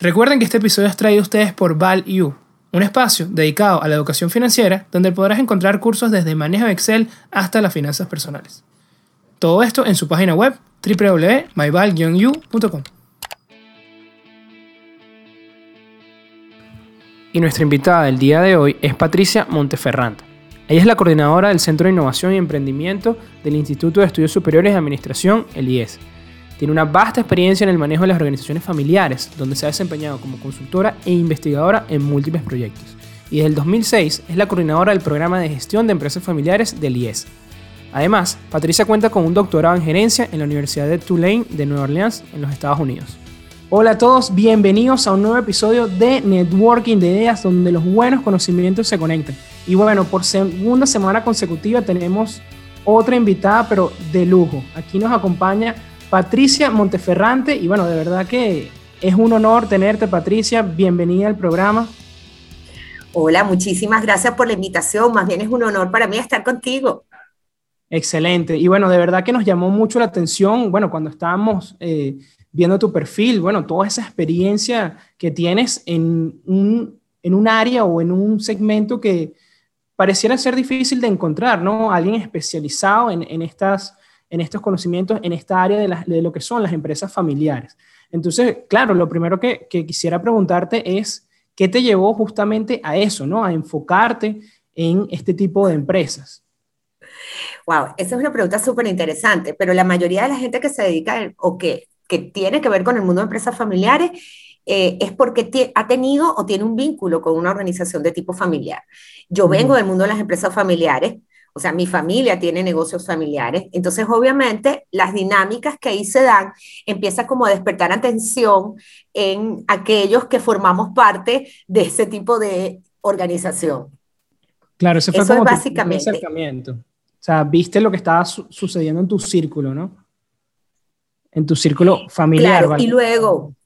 Recuerden que este episodio es traído a ustedes por ValU, un espacio dedicado a la educación financiera donde podrás encontrar cursos desde manejo de Excel hasta las finanzas personales. Todo esto en su página web www.myval-u.com. Y nuestra invitada del día de hoy es Patricia Monteferrante. Ella es la coordinadora del Centro de Innovación y Emprendimiento del Instituto de Estudios Superiores de Administración, el IES tiene una vasta experiencia en el manejo de las organizaciones familiares, donde se ha desempeñado como consultora e investigadora en múltiples proyectos. Y desde el 2006 es la coordinadora del programa de gestión de empresas familiares del IES. Además, Patricia cuenta con un doctorado en gerencia en la Universidad de Tulane de Nueva Orleans, en los Estados Unidos. Hola a todos, bienvenidos a un nuevo episodio de Networking de Ideas, donde los buenos conocimientos se conectan. Y bueno, por segunda semana consecutiva tenemos otra invitada, pero de lujo. Aquí nos acompaña Patricia Monteferrante. Y bueno, de verdad que es un honor tenerte, Patricia. Bienvenida al programa. Hola, muchísimas gracias por la invitación. Más bien es un honor para mí estar contigo. Excelente. Y bueno, de verdad que nos llamó mucho la atención, bueno, cuando estábamos eh, viendo tu perfil, bueno, toda esa experiencia que tienes en un, en un área o en un segmento que pareciera ser difícil de encontrar, ¿no? Alguien especializado en, en estas en estos conocimientos en esta área de, lo que son las empresas familiares. Entonces, claro, lo primero que, quisiera preguntarte es, ¿qué te llevó justamente a eso, ¿no? a enfocarte en este tipo de empresas? Wow, esa es una pregunta súper interesante, pero la mayoría de la gente que se dedica o que, que tiene que ver con el mundo de empresas familiares eh, es porque ha tenido o tiene un vínculo con una organización de tipo familiar. Yo vengo del mundo de las empresas familiares, o sea, mi familia tiene negocios familiares, entonces obviamente las dinámicas que ahí se dan empiezan como a despertar atención en aquellos que formamos parte de ese tipo de organización. Claro, ese fue como básicamente. Tu acercamiento. O sea, viste lo que estaba sucediendo en tu círculo, ¿no? En tu círculo familiar. Claro, y luego,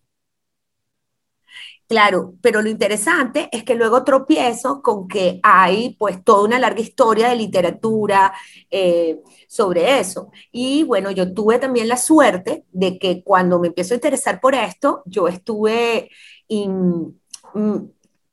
Claro, pero lo interesante es que luego tropiezo con que hay pues toda una larga historia de literatura eh, sobre eso. Y bueno, yo tuve también la suerte de que cuando me empiezo a interesar por esto, yo estuve, mm,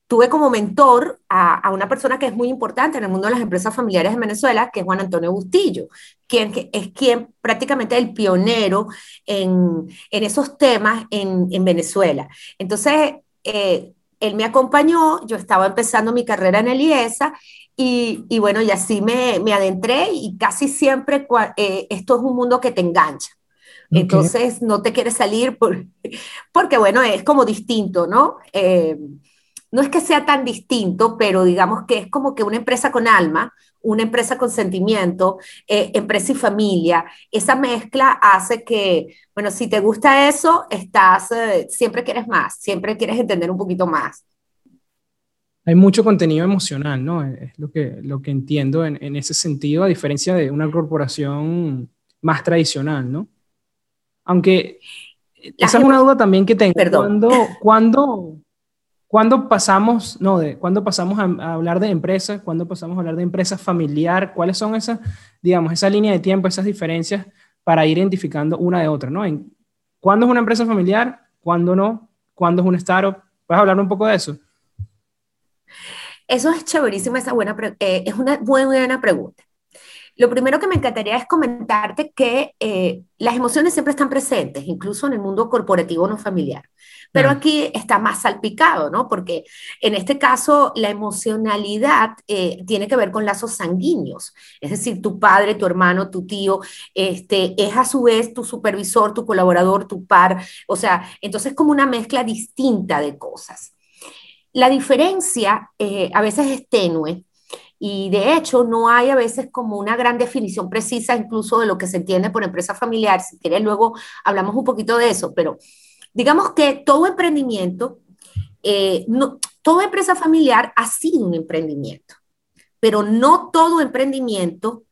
tuve como mentor a, una persona que es muy importante en el mundo de las empresas familiares de Venezuela, que es Juan Antonio Bustillo, quien es quien prácticamente el pionero en, esos temas en, en Venezuela. Entonces, eh, él me acompañó, yo estaba empezando mi carrera en el IESA y, y bueno, y así me, me, adentré y casi siempre eh, esto es un mundo que te engancha. Entonces no te quieres salir por, porque bueno, es como distinto, ¿no? Eh, no es que sea tan distinto, pero digamos que es como que una empresa con alma, una empresa con sentimiento, eh, empresa y familia. Esa mezcla hace que, bueno, si te gusta eso, estás, eh, siempre quieres más, siempre quieres entender un poquito más. Hay mucho contenido emocional, ¿no? Es lo que, lo que entiendo en, en ese sentido, a diferencia de una corporación más tradicional, ¿no? Aunque esa es una duda también que tengo. Perdón. ¿Cuándo, ¿Cuándo pasamos, no, de, ¿cuándo pasamos a, hablar de empresa? ¿Cuándo pasamos a hablar de empresa familiar? ¿Cuáles son esas, digamos, esa línea de tiempo, esas diferencias para ir identificando una de otra, ¿no? En, ¿Cuándo es una empresa familiar? ¿Cuándo no? ¿Cuándo es un startup? ¿Puedes hablar un poco de eso? Eso es chéverísimo, esa buena, eh, es una buena pregunta. Lo primero que me encantaría es comentarte que eh, las emociones siempre están presentes, incluso en el mundo corporativo no familiar. Pero aquí está más salpicado, ¿no? Porque en este caso la emocionalidad eh, tiene que ver con lazos sanguíneos. Es decir, tu padre, tu hermano, tu tío, este, es a su vez tu supervisor, tu colaborador, tu par. O sea, entonces es como una mezcla distinta de cosas. La diferencia eh, a veces es tenue, y de hecho, no hay a veces como una gran definición precisa incluso de lo que se entiende por empresa familiar. Si quieres, luego hablamos un poquito de eso, pero Digamos que todo emprendimiento, eh, no, toda empresa familiar ha sido un emprendimiento, pero no todo emprendimiento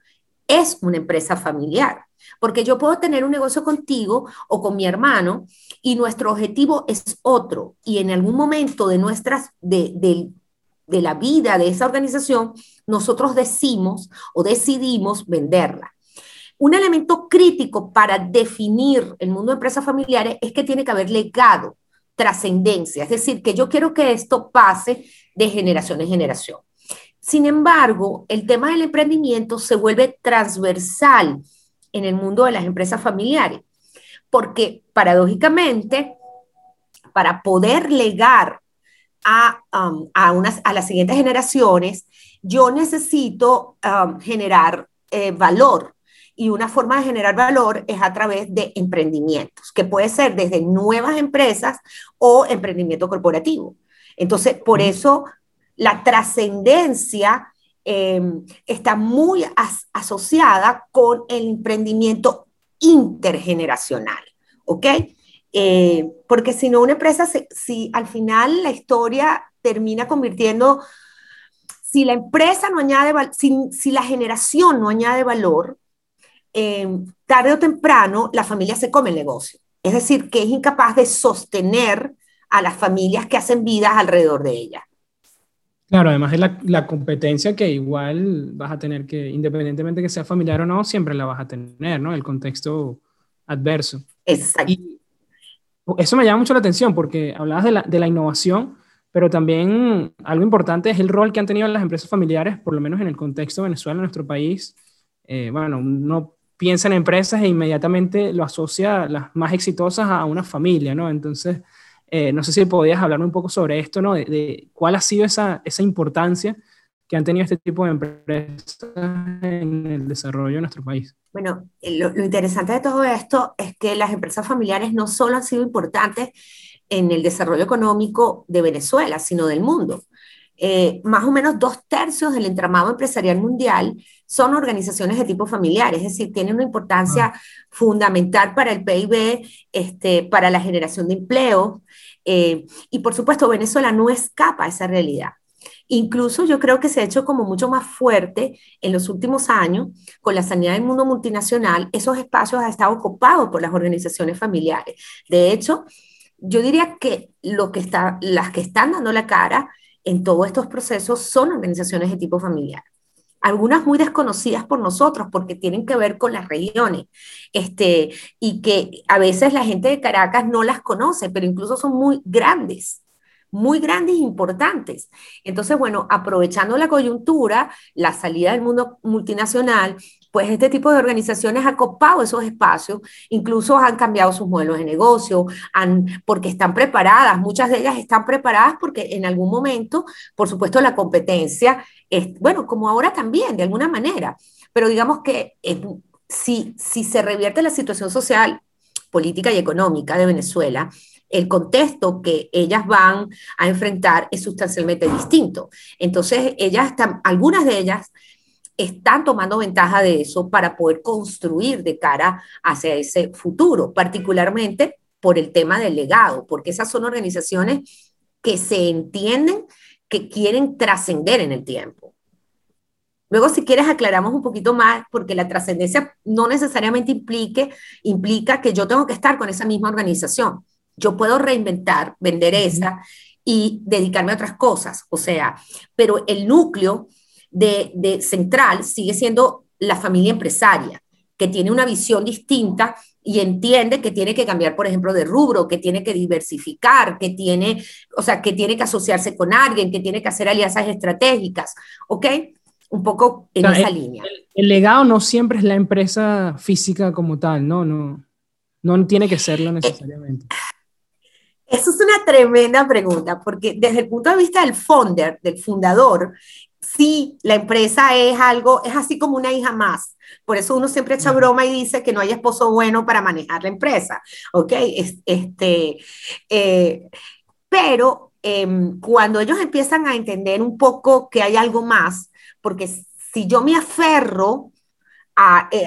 es una empresa familiar. Porque yo puedo tener un negocio contigo o con mi hermano y nuestro objetivo es otro. Y en algún momento de nuestras, de, de la vida de esa organización, nosotros decimos o decidimos venderla. Un elemento crítico para definir el mundo de empresas familiares es que tiene que haber legado trascendencia, es decir, que yo quiero que esto pase de generación en generación. Sin embargo, el tema del emprendimiento se vuelve transversal en el mundo de las empresas familiares, porque paradójicamente, para poder legar a, um, a, unas, a las siguientes generaciones, yo necesito um, generar eh, valor. Y una forma de generar valor es a través de emprendimientos, que puede ser desde nuevas empresas o emprendimiento corporativo. Entonces, por eso la trascendencia em, está muy asociada con el emprendimiento intergeneracional, ¿ok? Eh, porque si no, una empresa, si al final la historia termina convirtiendo, si la empresa no añade, si, si la generación no añade valor, em, tarde o temprano la familia se come el negocio. Es decir, que es incapaz de sostener a las familias que hacen vidas alrededor de ella. Claro, además de la, la, competencia que igual vas a tener que, independientemente que sea familiar o no, siempre la vas a tener, ¿no? El contexto adverso. Exacto. Y eso me llama mucho la atención porque hablabas de la, de la innovación, pero también algo importante es el rol que han tenido las empresas familiares, por lo menos en el contexto de Venezuela, en nuestro país. Eh, bueno, uno piensa en empresas e inmediatamente lo asocia las más exitosas a una familia, ¿no? Entonces, eh, no sé si podías hablarme un poco sobre esto, ¿no? De, cuál ha sido esa, esa, importancia que han tenido este tipo de empresas en el desarrollo de nuestro país. Bueno, eh, lo, lo interesante de todo esto es que las empresas familiares no solo han sido importantes en el desarrollo económico de Venezuela, sino del mundo. Eh, más o menos dos tercios del entramado empresarial mundial son organizaciones de tipo familiar, es decir, tienen una importancia ah. fundamental para el PIB, este, para la generación de empleo, eh, y por supuesto Venezuela no escapa a esa realidad. Incluso yo creo que se ha hecho como mucho más fuerte en los últimos años con la sanidad del mundo multinacional. Esos espacios han estado ocupados por las organizaciones familiares. De hecho, yo diría que, lo que está, las que están dando la cara en todos estos procesos son organizaciones de tipo familiar. Algunas muy desconocidas por nosotros porque tienen que ver con las regiones este, y que a veces la gente de Caracas no las conoce, pero incluso son muy grandes muy grandes e importantes. Entonces, bueno, aprovechando la coyuntura, la salida del mundo multinacional, pues este tipo de organizaciones ha copado esos espacios, incluso han cambiado sus modelos de negocio, han, porque están preparadas, muchas de ellas están preparadas porque en algún momento, por supuesto, la competencia, es, bueno, como ahora también, de alguna manera, pero digamos que si, si se revierte la situación social, política y económica de Venezuela, el contexto que ellas van a enfrentar es sustancialmente distinto. Entonces, ellas algunas de ellas están tomando ventaja de eso para poder construir de cara hacia ese futuro, particularmente por el tema del legado, porque esas son organizaciones que se entienden que quieren trascender en el tiempo. Luego, si quieres, aclaramos un poquito más, porque la trascendencia no necesariamente implique, implica que yo tengo que estar con esa misma organización. Yo puedo reinventar, vender esa y dedicarme a otras cosas. O sea, pero el núcleo de, central sigue siendo la familia empresaria, que tiene una visión distinta y entiende que tiene que cambiar, por ejemplo, de rubro, que tiene que diversificar, que tiene, o sea, que tiene que asociarse con alguien, que tiene que hacer alianzas estratégicas, ¿ok? Un poco en esa línea. El, legado no siempre es la empresa física como tal, ¿no? No, no tiene que serlo necesariamente. Eso es una tremenda pregunta, porque desde el punto de vista del founder, del fundador, sí, la empresa es algo, es así como una hija más. Por eso uno siempre echa broma y dice que no hay esposo bueno para manejar la empresa, ¿ok? Este, eh, pero em, cuando ellos empiezan a entender un poco que hay algo más, porque si yo me aferro a, eh,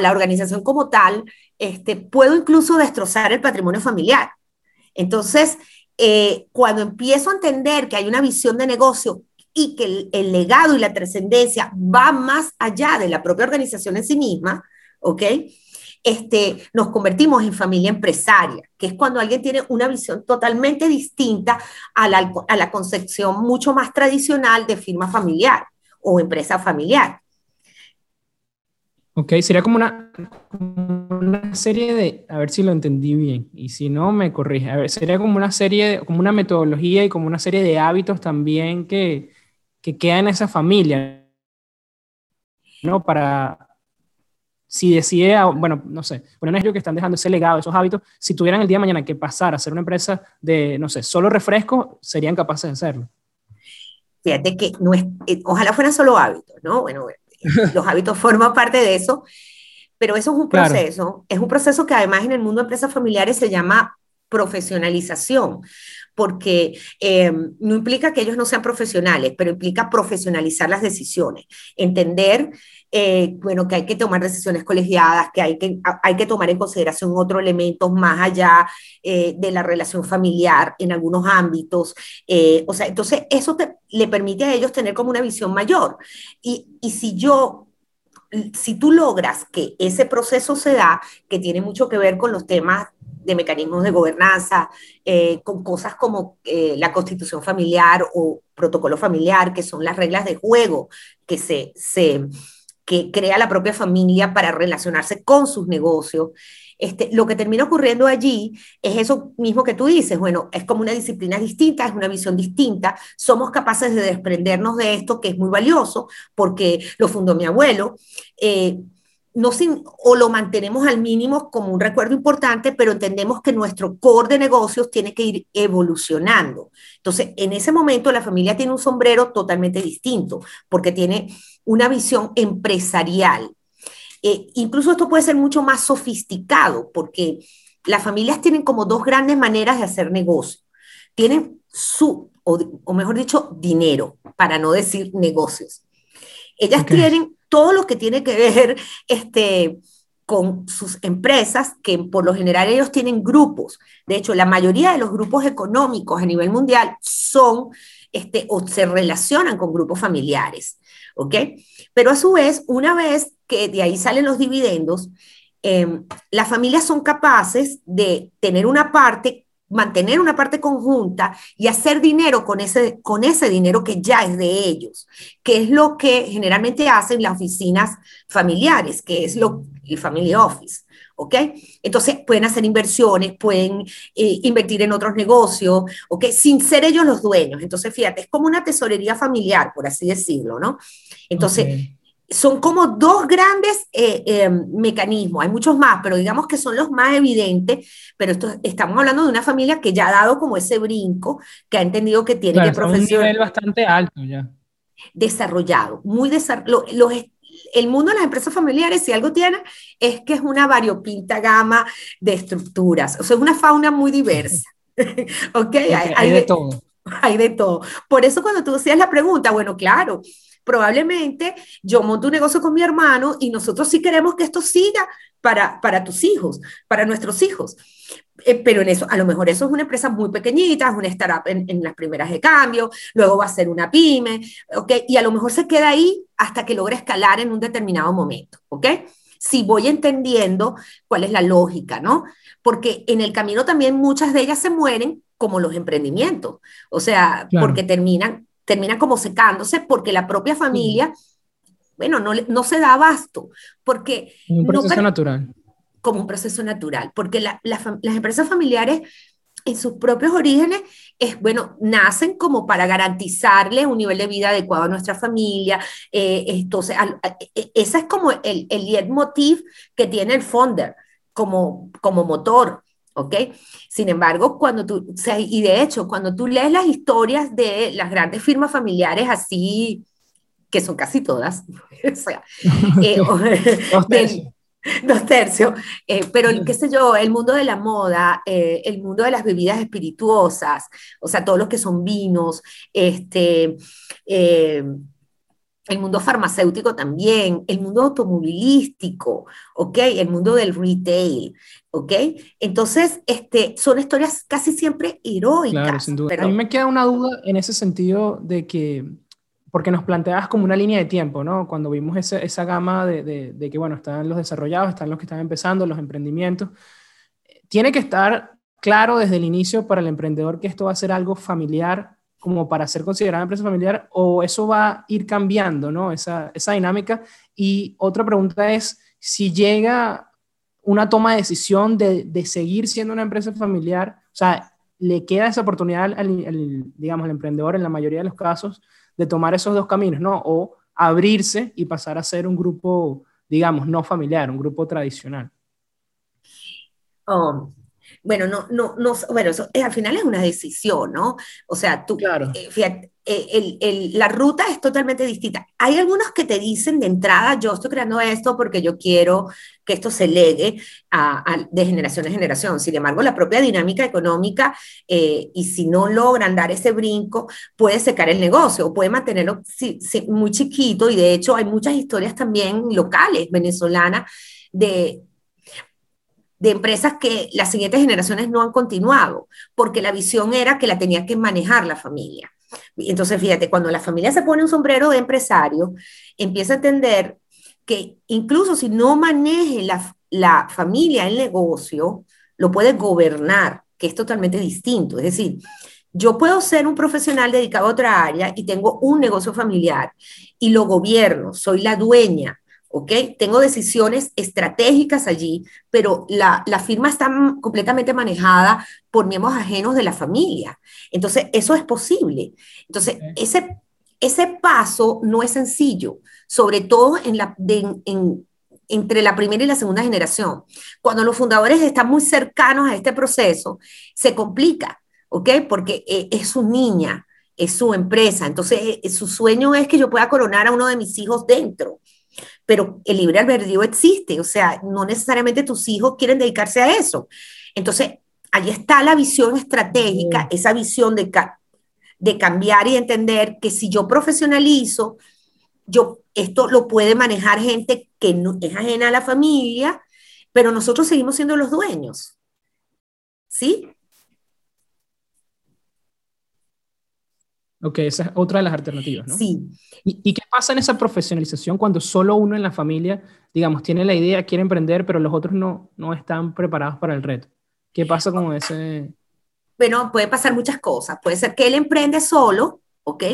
la organización como tal, este, puedo incluso destrozar el patrimonio familiar. Entonces, eh, cuando empiezo a entender que hay una visión de negocio y que el, legado y la trascendencia va más allá de la propia organización en sí misma, ¿ok? Este, nos convertimos en familia empresaria, que es cuando alguien tiene una visión totalmente distinta a la, a la concepción mucho más tradicional de firma familiar o empresa familiar. Ok, sería como una, una serie de, a ver si lo entendí bien, y si no, me corrige. A ver, sería como una serie, como una metodología y como una serie de hábitos también que, que quedan en esa familia, ¿no? Para, si decide, bueno, no sé, bueno, ellos que están dejando ese legado, esos hábitos, si tuvieran el día de mañana que pasar a ser una empresa de, no sé, solo refresco, serían capaces de hacerlo. Fíjate que no es, eh, ojalá fueran solo hábitos, ¿no? Bueno, los hábitos forman parte de eso, pero eso es un proceso, es un proceso que además en el mundo de empresas familiares se llama profesionalización, porque eh, no implica que ellos no sean profesionales, pero implica profesionalizar las decisiones, entender eh, bueno, que hay que tomar decisiones colegiadas, que hay que, hay que tomar en consideración otros elementos más allá eh, de la relación familiar en algunos ámbitos. Eh, o sea, entonces eso le permite a ellos tener como una visión mayor. Y, y si yo si tú logras que ese proceso se da, que tiene mucho que ver con los temas de mecanismos de gobernanza, con cosas como la constitución familiar o protocolo familiar, que son las reglas de juego que se, se, que crea la propia familia para relacionarse con sus negocios. Este, lo que termina ocurriendo allí es eso mismo que tú dices, bueno, es como una disciplina distinta, es una visión distinta, somos capaces de desprendernos de esto que es muy valioso porque lo fundó mi abuelo. Eh, no sin, o lo mantenemos al mínimo como un recuerdo importante, pero entendemos que nuestro core de negocios tiene que ir evolucionando. Entonces, en ese momento la familia tiene un sombrero totalmente distinto, porque tiene una visión empresarial. Eh, incluso esto puede ser mucho más sofisticado porque las familias tienen como dos grandes maneras de hacer negocio. Tienen su, o, mejor dicho, dinero, para no decir negocios. Ellas tienen todo lo que tiene que ver este, con sus empresas, que por lo general ellos tienen grupos. De hecho, la mayoría de los grupos económicos a nivel mundial son este, o se relacionan con grupos familiares. ¿ok? Pero a su vez, una vez que de ahí salen los dividendos, em, las familias son capaces de tener una parte, mantener una parte conjunta y hacer dinero con ese, con ese dinero que ya es de ellos, que es lo que generalmente hacen las oficinas familiares, que es lo, el family office. ¿ok? Entonces pueden hacer inversiones, pueden eh, invertir en otros negocios, ¿ok? Sin ser ellos los dueños. Entonces, fíjate, es como una tesorería familiar, por así decirlo, ¿no? Entonces, son como dos grandes eh, eh, mecanismos, hay muchos más, pero digamos que son los más evidentes, pero esto, estamos hablando de una familia que ya ha dado como ese brinco, que ha entendido que tiene que profesionalizar. un nivel bastante alto ya. Desarrollado, muy desarrollado. Los, el mundo de las empresas familiares, si algo tiene, es que es una variopinta gama de estructuras, o sea, es una fauna muy diversa. ¿Ok? Hay, de, todo. Hay de todo. Por eso cuando tú hacías la pregunta, bueno, claro, probablemente yo monto un negocio con mi hermano y nosotros sí queremos que esto siga para, para tus hijos, para nuestros hijos. Eh, pero en eso, a lo mejor eso es una empresa muy pequeñita, es una startup en, en, las primeras de cambio, luego va a ser una pyme, ¿ok? Y a lo mejor se queda ahí hasta que logre escalar en un determinado momento, ¿ok? Si voy entendiendo cuál es la lógica, ¿no? Porque en el camino también muchas de ellas se mueren como los emprendimientos, o sea, porque terminan, terminan como secándose porque la propia familia... Bueno, no, no se da abasto, porque... Un proceso natural como un proceso natural, porque las empresas familiares en sus propios orígenes, es, bueno, nacen como para garantizarle un nivel de vida adecuado a nuestra familia. Eh, entonces, e, ese es como el, el leitmotiv que tiene el founder como, como motor. ¿Ok? Sin embargo, cuando tú, y de hecho, cuando tú lees las historias de las grandes firmas familiares así, que son casi todas, o sea, eh, dos tercios, eh, pero qué sé yo, el mundo de la moda, eh, el mundo de las bebidas espirituosas, o sea, todos los que son vinos, este, el mundo farmacéutico también, el mundo automovilístico, ¿ok? El mundo del retail, ¿ok? Entonces, este, son historias casi siempre heroicas. Claro, sin duda. Pero... A mí me queda una duda en ese sentido de que porque nos planteabas como una línea de tiempo, ¿no? Cuando vimos esa, esa gama de, de, que, bueno, están los desarrollados, están los que están empezando, los emprendimientos. Tiene que estar claro desde el inicio para el emprendedor que esto va a ser algo familiar, como para ser considerada empresa familiar, o eso va a ir cambiando, ¿no? Esa, esa dinámica. Y otra pregunta es, si llega una toma de decisión de, de seguir siendo una empresa familiar, o sea, le queda esa oportunidad al, digamos, al emprendedor en la mayoría de los casos de tomar esos dos caminos, ¿no? O abrirse y pasar a ser un grupo, digamos, no familiar, un grupo tradicional. Oh, bueno, no, no, no, bueno, eso, al final es una decisión, ¿no? O sea, tú, claro. Eh, fíjate, eh, la ruta es totalmente distinta. Hay algunos que te dicen de entrada, yo estoy creando esto porque yo quiero que esto se legue de generación en generación. Sin embargo, la propia dinámica económica, eh, y si no logran dar ese brinco, puede secar el negocio o puede mantenerlo muy chiquito. Y de hecho, hay muchas historias también locales venezolanas de, de empresas que las siguientes generaciones no han continuado, porque la visión era que la tenía que manejar la familia. Entonces, fíjate, cuando la familia se pone un sombrero de empresario, empieza a entender que incluso si no maneje la, la familia el negocio, lo puede gobernar, que es totalmente distinto. Es decir, yo puedo ser un profesional dedicado a otra área y tengo un negocio familiar y lo gobierno, soy la dueña, ¿ok? Tengo decisiones estratégicas allí, pero la, firma está completamente manejada por miembros ajenos de la familia. Entonces, eso es posible. Entonces, ese, ese paso no es sencillo, sobre todo en la, entre la primera y la segunda generación. Cuando los fundadores están muy cercanos a este proceso, se complica, ¿ok? Porque eh, es su niña, es su empresa. Entonces, eh, su sueño es que yo pueda coronar a uno de mis hijos dentro pero el libre albedrío existe, o sea, no necesariamente tus hijos quieren dedicarse a eso. Entonces, ahí está la visión estratégica, esa visión de, de cambiar y entender que si yo profesionalizo, yo, esto lo puede manejar gente que no, es ajena a la familia, pero nosotros seguimos siendo los dueños. ¿Sí? Ok, esa es otra de las alternativas, ¿no? Sí. ¿Y, qué pasa en esa profesionalización cuando solo uno en la familia, digamos, tiene la idea, quiere emprender, pero los otros no, no están preparados para el reto? ¿Qué pasa con ese...? Bueno, puede pasar muchas cosas. Puede ser que él emprende solo, ¿ok?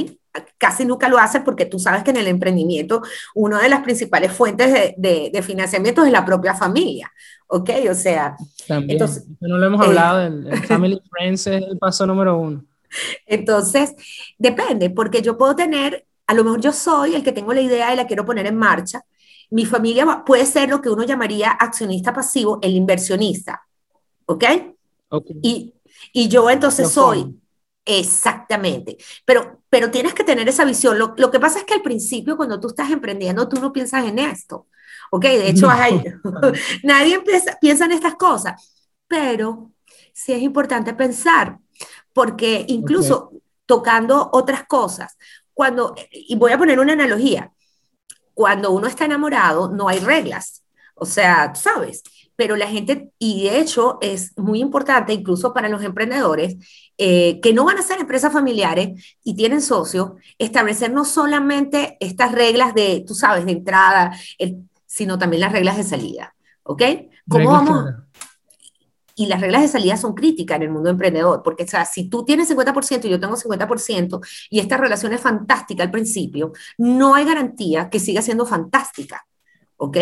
Casi nunca lo hace porque tú sabes que en el emprendimiento una de las principales fuentes de, de, financiamiento es la propia familia, ¿ok? O sea... También, entonces, no lo hemos eh, hablado, el, el Family Friends es el paso número uno. Entonces, depende, porque yo puedo tener, a lo mejor yo soy el que tengo la idea y la quiero poner en marcha. Mi familia puede ser lo que uno llamaría accionista pasivo, el inversionista. ¿Ok? Y, y, yo entonces soy. Exactamente. Pero, pero tienes que tener esa visión. Lo, lo, que pasa es que al principio, cuando tú estás emprendiendo, tú no piensas en esto. ¿Ok? De hecho, nadie piensa en estas cosas. Pero sí es importante pensar porque incluso tocando otras cosas, cuando, y voy a poner una analogía, cuando uno está enamorado no hay reglas, o sea, sabes, pero la gente, y de hecho es muy importante incluso para los emprendedores, eh, que no van a ser empresas familiares y tienen socios, establecer no solamente estas reglas de, tú sabes, de entrada, sino también las reglas de salida, ¿ok? ¿Cómo vamos? Y las reglas de salida son críticas en el mundo emprendedor, porque o sea, si tú tienes 50% y yo tengo 50% y esta relación es fantástica al principio, no hay garantía que siga siendo fantástica, ¿ok?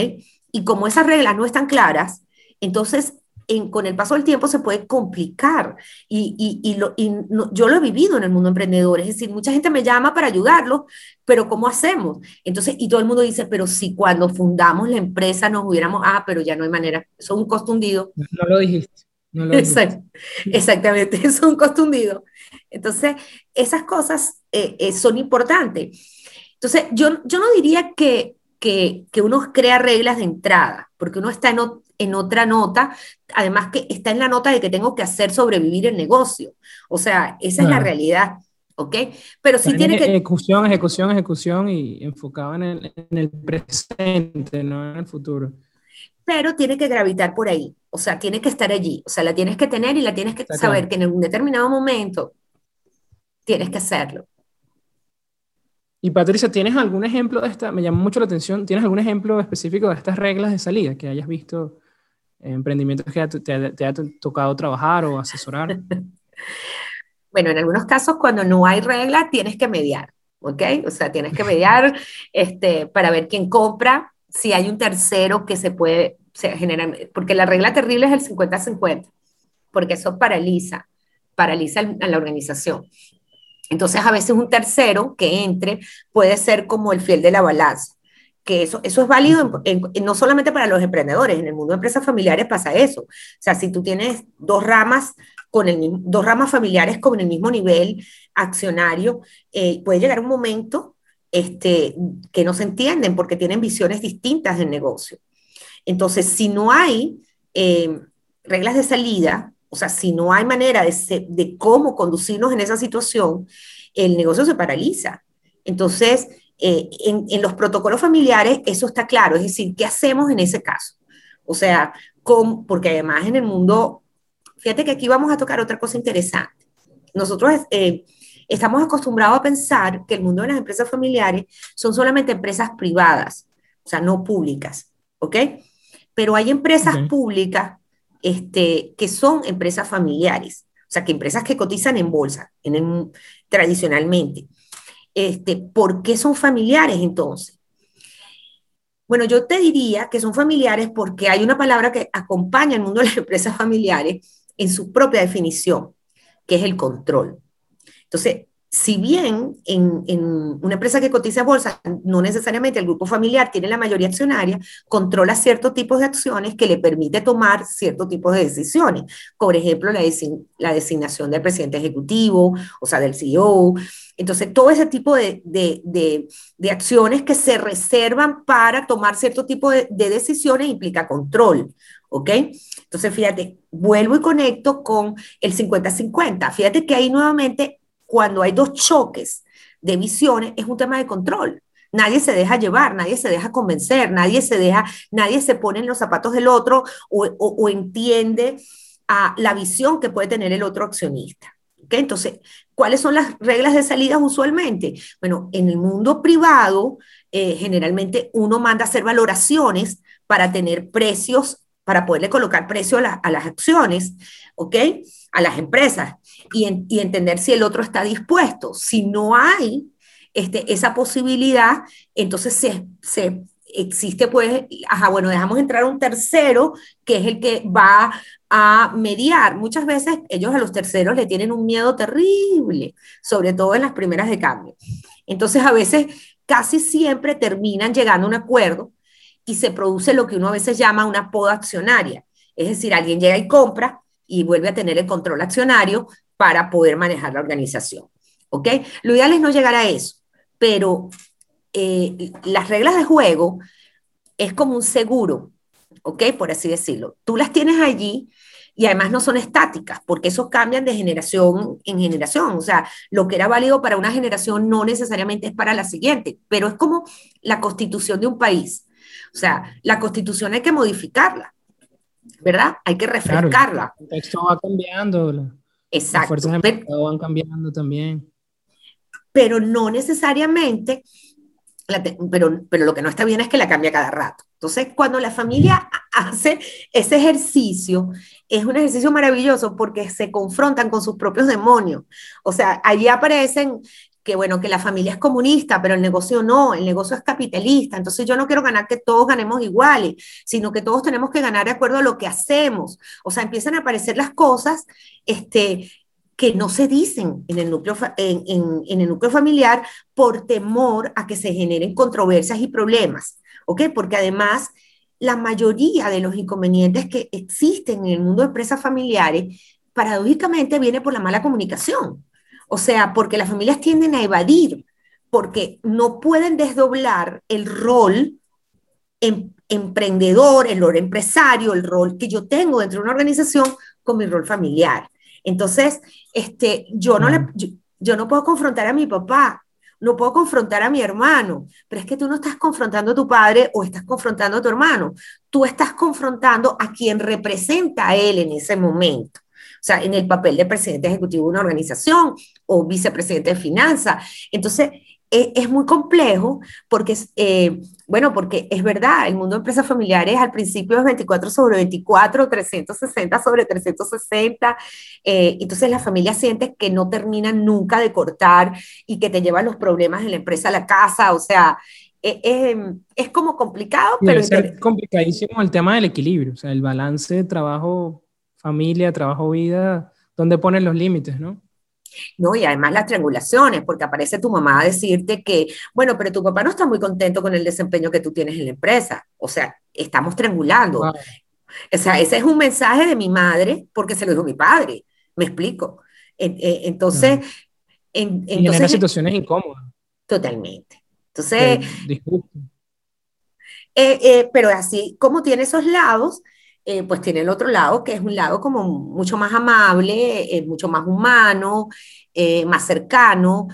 Y como esas reglas no están claras, entonces en, con el paso del tiempo se puede complicar. Y, lo, yo lo he vivido en el mundo emprendedor. Es decir, mucha gente me llama para ayudarlo, pero ¿cómo hacemos? Entonces, y todo el mundo dice, pero si cuando fundamos la empresa nos hubiéramos, ah, pero ya no hay manera, eso es un costo. No lo dijiste. No lo exactamente, es un costo hundido. Entonces, esas cosas eh, eh, son importantes. Entonces, yo, yo no diría que, que, que, uno crea reglas de entrada, porque uno está en, en otra nota, además que está en la nota de que tengo que hacer sobrevivir el negocio. O sea, esa es la realidad. ¿ok? Pero sí tiene que... Ejecución, ejecución, ejecución y enfocado en el, en el, presente, no en el futuro. Pero tiene que gravitar por ahí, o sea, tiene que estar allí, o sea, la tienes que tener y la tienes que saber que en un determinado momento tienes que hacerlo. Y Patricia, ¿tienes algún ejemplo de esta? Me llamó mucho la atención. ¿Tienes algún ejemplo específico de estas reglas de salida que hayas visto en emprendimientos que te, te, ha tocado trabajar o asesorar? bueno, en algunos casos cuando no hay reglas tienes que mediar, ¿ok? O sea, tienes que mediar este, para ver quién compra, si hay un tercero que se puede generar, porque la regla terrible es el 50-50, porque eso paraliza, paraliza a la organización. Entonces, a veces un tercero que entre puede ser como el fiel de la balanza, que eso, eso es válido no solamente para los emprendedores, en el mundo de empresas familiares pasa eso. O sea, si tú tienes dos ramas, con el, dos ramas familiares con el mismo nivel accionario, eh, puede llegar un momento este, que no se entienden porque tienen visiones distintas del negocio. Entonces, si no hay eh, reglas de salida, o sea, si no hay manera de, de cómo conducirnos en esa situación, el negocio se paraliza. Entonces, eh, en, en, los protocolos familiares eso está claro, es decir, ¿qué hacemos en ese caso? O sea, con, porque además en el mundo, fíjate que aquí vamos a tocar otra cosa interesante. Nosotros eh, estamos acostumbrados a pensar que el mundo de las empresas familiares son solamente empresas privadas, o sea, no públicas, ¿ok? Pero hay empresas públicas este, que son empresas familiares, o sea, que empresas que cotizan en bolsa, en tradicionalmente. Este, ¿Por qué son familiares entonces? Bueno, yo te diría que son familiares porque hay una palabra que acompaña al mundo de las empresas familiares en su propia definición, que es el control. Entonces, si bien en, una empresa que cotiza en bolsa, no necesariamente el grupo familiar tiene la mayoría accionaria, controla ciertos tipos de acciones que le permite tomar ciertos tipos de decisiones. Por ejemplo, la, la designación del presidente ejecutivo, o sea, del CEO. Entonces, todo ese tipo de, de, acciones que se reservan para tomar cierto tipo de, decisiones implica control. ¿Ok? Entonces, fíjate, vuelvo y conecto con el 50-50. Fíjate que ahí nuevamente cuando hay dos choques de visiones, es un tema de control. Nadie se deja llevar, nadie se deja convencer, nadie se deja, nadie se pone en los zapatos del otro o, entiende a la visión que puede tener el otro accionista. ¿Okay? Entonces, ¿cuáles son las reglas de salida usualmente? Bueno, en el mundo privado, eh, generalmente uno manda a hacer valoraciones para tener precios, para poderle colocar precio a, a las acciones, ¿ok? A las empresas y, entender si el otro está dispuesto. Si no hay este, esa posibilidad, entonces se, se existe pues, ajá, bueno, dejamos entrar un tercero que es el que va a mediar. Muchas veces ellos a los terceros le tienen un miedo terrible, sobre todo en las primeras de cambio. Entonces a veces casi siempre terminan llegando a un acuerdo y se produce lo que uno a veces llama una poda accionaria. Es decir, alguien llega y compra y vuelve a tener el control accionario, para poder manejar la organización. ¿Ok? Lo ideal es no llegar a eso, pero eh, las reglas de juego es como un seguro, ¿ok? Por así decirlo. Tú las tienes allí y además no son estáticas, porque esos cambian de generación en generación. O sea, lo que era válido para una generación no necesariamente es para la siguiente, pero es como la constitución de un país. O sea, la constitución hay que modificarla, ¿verdad? Hay que refrescarla. el contexto va cambiando. Exacto. Las fuerzas de mercado van cambiando también. Pero no necesariamente, pero, pero lo que no está bien es que la cambia cada rato. Entonces, cuando la familia hace ese ejercicio, es un ejercicio maravilloso porque se confrontan con sus propios demonios. O sea, allí aparecen que bueno, que la familia es comunista, pero el negocio no, el negocio es capitalista. Entonces yo no quiero ganar que todos ganemos iguales, sino que todos tenemos que ganar de acuerdo a lo que hacemos. O sea, empiezan a aparecer las cosas este, que no se dicen en el, núcleo, en, el núcleo familiar por temor a que se generen controversias y problemas. ¿Ok? Porque además la mayoría de los inconvenientes que existen en el mundo de empresas familiares, paradójicamente, viene por la mala comunicación. O sea, porque las familias tienden a evadir, porque no pueden desdoblar el rol em, emprendedor, el rol empresario, el rol que yo tengo dentro de una organización con mi rol familiar. Entonces, este, yo, no le, yo, no puedo confrontar a mi papá, no puedo confrontar a mi hermano, pero es que tú no estás confrontando a tu padre o estás confrontando a tu hermano, tú estás confrontando a quien representa a él en ese momento. O sea, en el papel de presidente ejecutivo de una organización o vicepresidente de finanzas. Entonces, e, es, muy complejo porque, eh, bueno, porque es verdad, el mundo de empresas familiares al principio es 24 sobre 24, 360 sobre 360, eh, entonces la familia siente que no terminan nunca de cortar y que te llevan los problemas de la empresa a la casa, o sea, es, como complicado, pero... es complicadísimo el tema del equilibrio, o sea, el balance trabajo, familia, trabajo, vida, ¿dónde ponen los límites, no? No, y además las triangulaciones, porque aparece tu mamá a decirte que, bueno, pero tu papá no está muy contento con el desempeño que tú tienes en la empresa. O sea, estamos triangulando. O sea, ese es un mensaje de mi madre porque se lo dijo mi padre. Me explico. Eh, entonces, en, entonces... situaciones incómodas. Totalmente. Entonces... Eh, eh, pero así como tiene esos lados, pues tiene el otro lado, que es un lado como mucho más amable, mucho más humano, más cercano,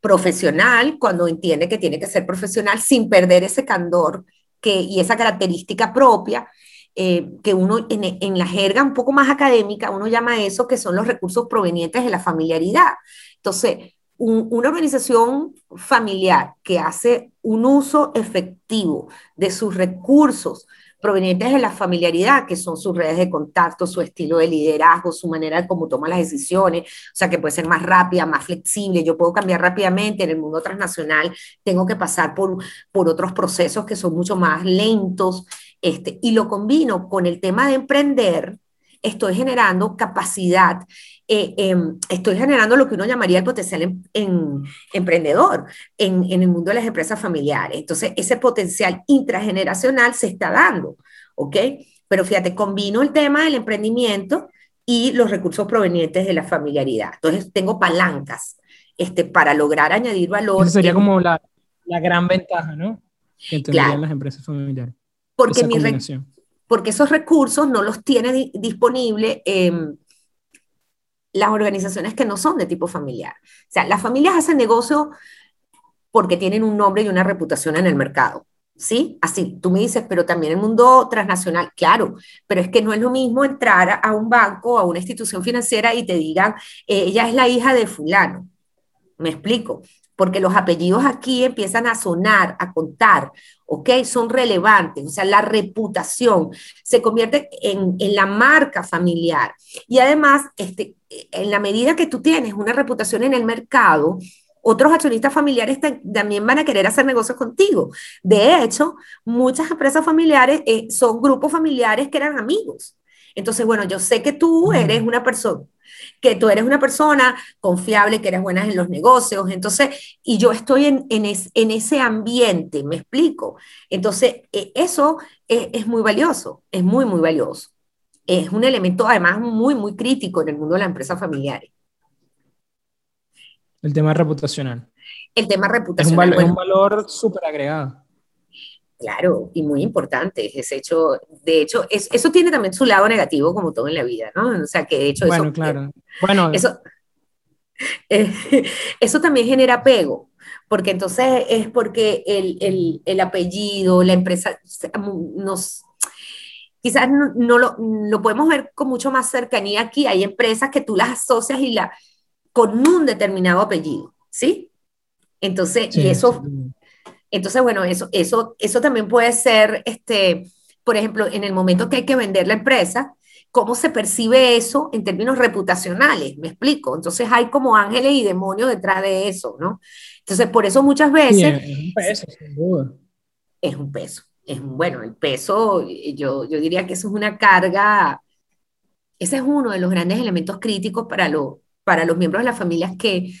profesional, cuando entiende que tiene que ser profesional sin perder ese candor que, y esa característica propia eh, que uno en, la jerga un poco más académica, uno llama eso que son los recursos provenientes de la familiaridad. Entonces, una organización familiar que hace un uso efectivo de sus recursos provenientes de la familiaridad, que son sus redes de contacto, su estilo de liderazgo, su manera de cómo toma las decisiones, o sea, que puede ser más rápida, más flexible, yo puedo cambiar rápidamente en el mundo transnacional, tengo que pasar por, por otros procesos que son mucho más lentos, este, y lo combino con el tema de emprender, estoy generando capacidad, eh, em, estoy generando lo que uno llamaría el potencial en, emprendedor en, en, el mundo de las empresas familiares. Entonces, ese potencial intrageneracional se está dando, ¿ok? Pero fíjate, combino el tema del emprendimiento y los recursos provenientes de la familiaridad. Entonces, tengo palancas este, para lograr añadir valor. Eso sería como la, la, gran ventaja, ¿no? Que tendrían las empresas familiares. Porque mi porque esos recursos no los tiene disponible las organizaciones que no son de tipo familiar. O sea, las familias hacen negocio porque tienen un nombre y una reputación en el mercado. ¿Sí? Así, tú me dices, pero también el mundo transnacional, claro, pero es que no es lo mismo entrar a un banco, a una institución financiera y te digan, eh, ella es la hija de fulano. Me explico porque los apellidos aquí empiezan a sonar, a contar, ¿ok? Son relevantes, o sea, la reputación se convierte en, la marca familiar. Y además, este, en la medida que tú tienes una reputación en el mercado, otros accionistas familiares también van a querer hacer negocios contigo. De hecho, muchas empresas familiares eh, son grupos familiares que eran amigos. Entonces, bueno, yo sé que tú eres una persona, que tú eres una persona confiable, que eres buena en los negocios, entonces, y yo estoy en, en, ese ambiente, me explico. Entonces, e, eso es, es, muy valioso, es muy, muy valioso. Es un elemento además muy, muy crítico en el mundo de las empresas familiares. El tema reputacional. El tema reputacional. Es un, valor súper agregado. Claro, y muy importante ese hecho. De hecho, eso tiene también su lado negativo, como todo en la vida, ¿no? O sea, que de hecho bueno, eso. Claro. Bueno, eso, eh, eso también genera apego, porque entonces es porque el, el, apellido, la empresa, nos. Quizás no, lo, lo, podemos ver con mucho más cercanía aquí. Hay empresas que tú las asocias y la, con un determinado apellido, ¿sí? Entonces, y eso. Entonces, bueno, eso, eso, eso también puede ser, este, por ejemplo, en el momento que hay que vender la empresa, cómo se percibe eso en términos reputacionales, me explico. Entonces hay como ángeles y demonios detrás de eso, ¿no? Entonces, por eso muchas veces... es un peso, sin duda. Es un peso. Es, bueno, el peso, yo, yo diría que eso es una carga, ese es uno de los grandes elementos críticos para, lo, para los miembros de las familias que...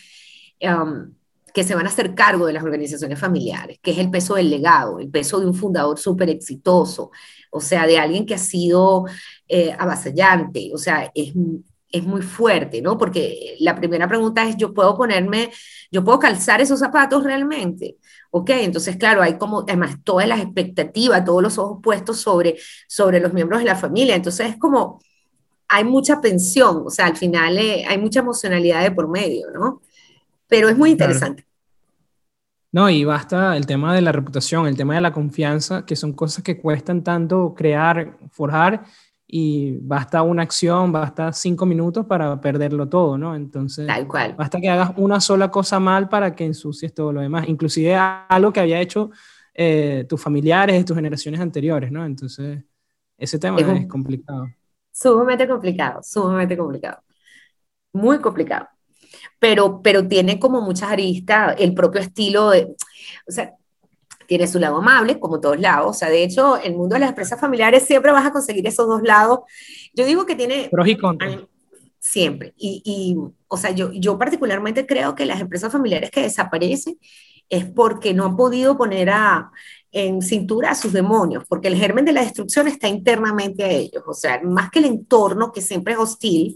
Um, que se van a hacer cargo de las organizaciones familiares, que es el peso del legado, el peso de un fundador súper exitoso, o sea, de alguien que ha sido eh, avasallante, o sea, es, es muy fuerte, ¿no? Porque la primera pregunta es, ¿yo puedo ponerme, yo puedo calzar esos zapatos realmente? ¿Ok? Entonces, claro, hay como, además, todas las expectativas, todos los ojos puestos sobre, sobre los miembros de la familia, entonces es como, hay mucha tensión, o sea, al final eh, hay mucha emocionalidad de por medio, ¿no? Pero es muy interesante. No, y basta el tema de la reputación, el tema de la confianza, que son cosas que cuestan tanto crear, forjar, y basta una acción, basta cinco minutos para perderlo todo, ¿no? Entonces, Tal cual. basta que hagas una sola cosa mal para que ensucies todo lo demás, inclusive algo que había hecho eh, tus familiares, tus generaciones anteriores, ¿no? Entonces, ese tema es, es complicado. Sumamente complicado, sumamente complicado. Muy complicado. Pero, pero tiene como muchas aristas, el propio estilo de, o sea, tiene su lado amable, como todos lados. O sea, de hecho, el mundo de las empresas familiares siempre vas a conseguir esos dos lados. Yo digo que tiene... Pros y contras. Siempre. Y, y, o sea, yo, yo particularmente creo que las empresas familiares que desaparecen es porque no han podido poner a, en cintura a sus demonios, porque el germen de la destrucción está internamente a ellos. O sea, más que el entorno, que siempre es hostil,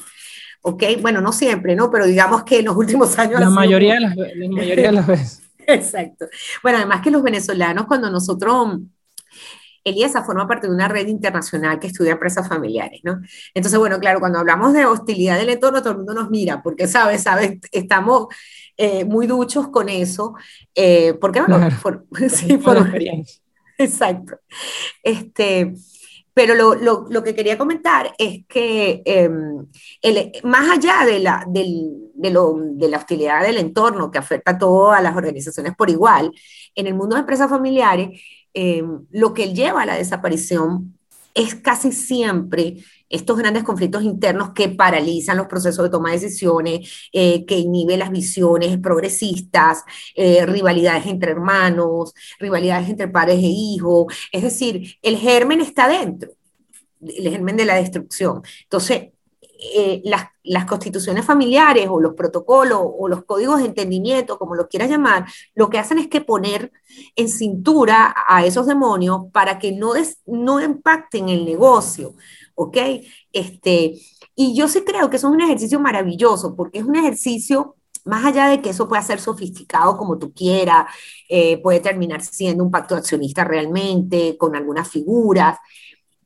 ¿ok? Bueno, no siempre, ¿no? Pero digamos que en los últimos años... La, mayoría, de las, la mayoría de las veces. Exacto. Bueno, además que los venezolanos, cuando nosotros, Eliesa forma parte de una red internacional que estudia empresas familiares, ¿no? Entonces, bueno, claro, cuando hablamos de hostilidad del entorno, todo el mundo nos mira, porque, ¿sabes? ¿Sabes? Estamos eh, muy duchos con eso, eh, porque, bueno, por, sí, por experiencia. Exacto. Este, pero lo, lo, lo, que quería comentar es que em, el, más allá de la, del, de, lo, de, la hostilidad del entorno que afecta a todas las organizaciones por igual, en el mundo de empresas familiares, em, lo que lleva a la desaparición es casi siempre estos grandes conflictos internos que paralizan los procesos de toma de decisiones, eh, que inhiben las visiones progresistas, eh, rivalidades entre hermanos, rivalidades entre padres e hijos. Es decir, el germen está dentro, el germen de la destrucción. Entonces, eh, las, las, constituciones familiares o los protocolos o los códigos de entendimiento, como lo quieras llamar, lo que hacen es que poner en cintura a esos demonios para que no, no impacten el negocio, ¿ok? Este, y yo sí creo que eso es un ejercicio maravilloso, porque es un ejercicio, más allá de que eso pueda ser sofisticado como tú quieras, eh, puede terminar siendo un pacto accionista realmente, con algunas figuras,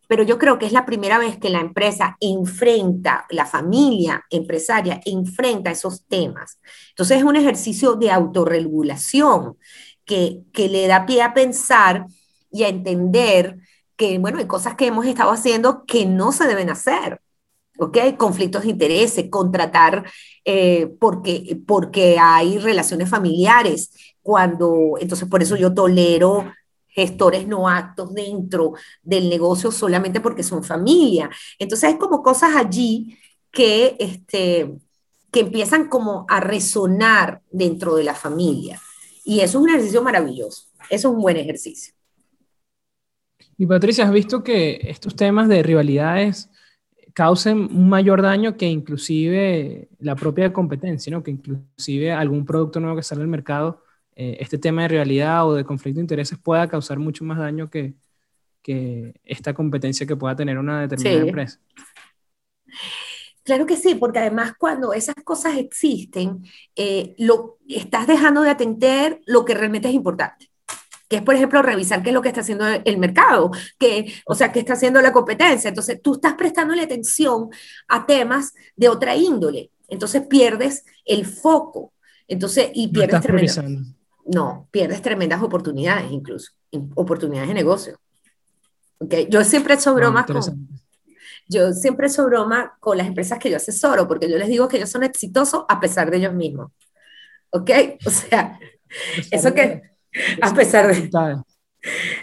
pero yo creo que es la primera vez que la empresa enfrenta, la familia empresaria enfrenta esos temas. Entonces es un ejercicio de autorregulación que, que le da pie a pensar y a entender que, bueno, hay cosas que hemos estado haciendo que no se deben hacer. ¿ok? Conflictos de intereses, contratar eh, porque, porque hay relaciones familiares, cuando, entonces por eso yo tolero gestores no actos dentro del negocio solamente porque son familia. Entonces hay como cosas allí que, este, que empiezan como a resonar dentro de la familia. Y eso es un ejercicio maravilloso, eso es un buen ejercicio. Y Patricia, ¿has visto que estos temas de rivalidades causen un mayor daño que inclusive la propia competencia, ¿no? que inclusive algún producto nuevo que sale al mercado, eh, este tema de rivalidad o de conflicto de intereses pueda causar mucho más daño que, que esta competencia que pueda tener una determinada empresa? Claro que sí, porque además cuando esas cosas existen, eh, lo, estás dejando de atender lo que realmente es importante que es, por ejemplo, revisar qué es lo que está haciendo el mercado, que, o sea, qué está haciendo la competencia. Entonces, tú estás prestándole atención a temas de otra índole. Entonces, pierdes el foco. Entonces, y pierdes tremendas, no, pierdes tremendas oportunidades incluso, oportunidades de negocio. Okay. Yo siempre he hecho broma con, yo siempre he hecho broma con las empresas que yo asesoro, porque yo les digo que ellos son exitosos a pesar de ellos mismos. ¿Ok? O sea, eso que a pesar de...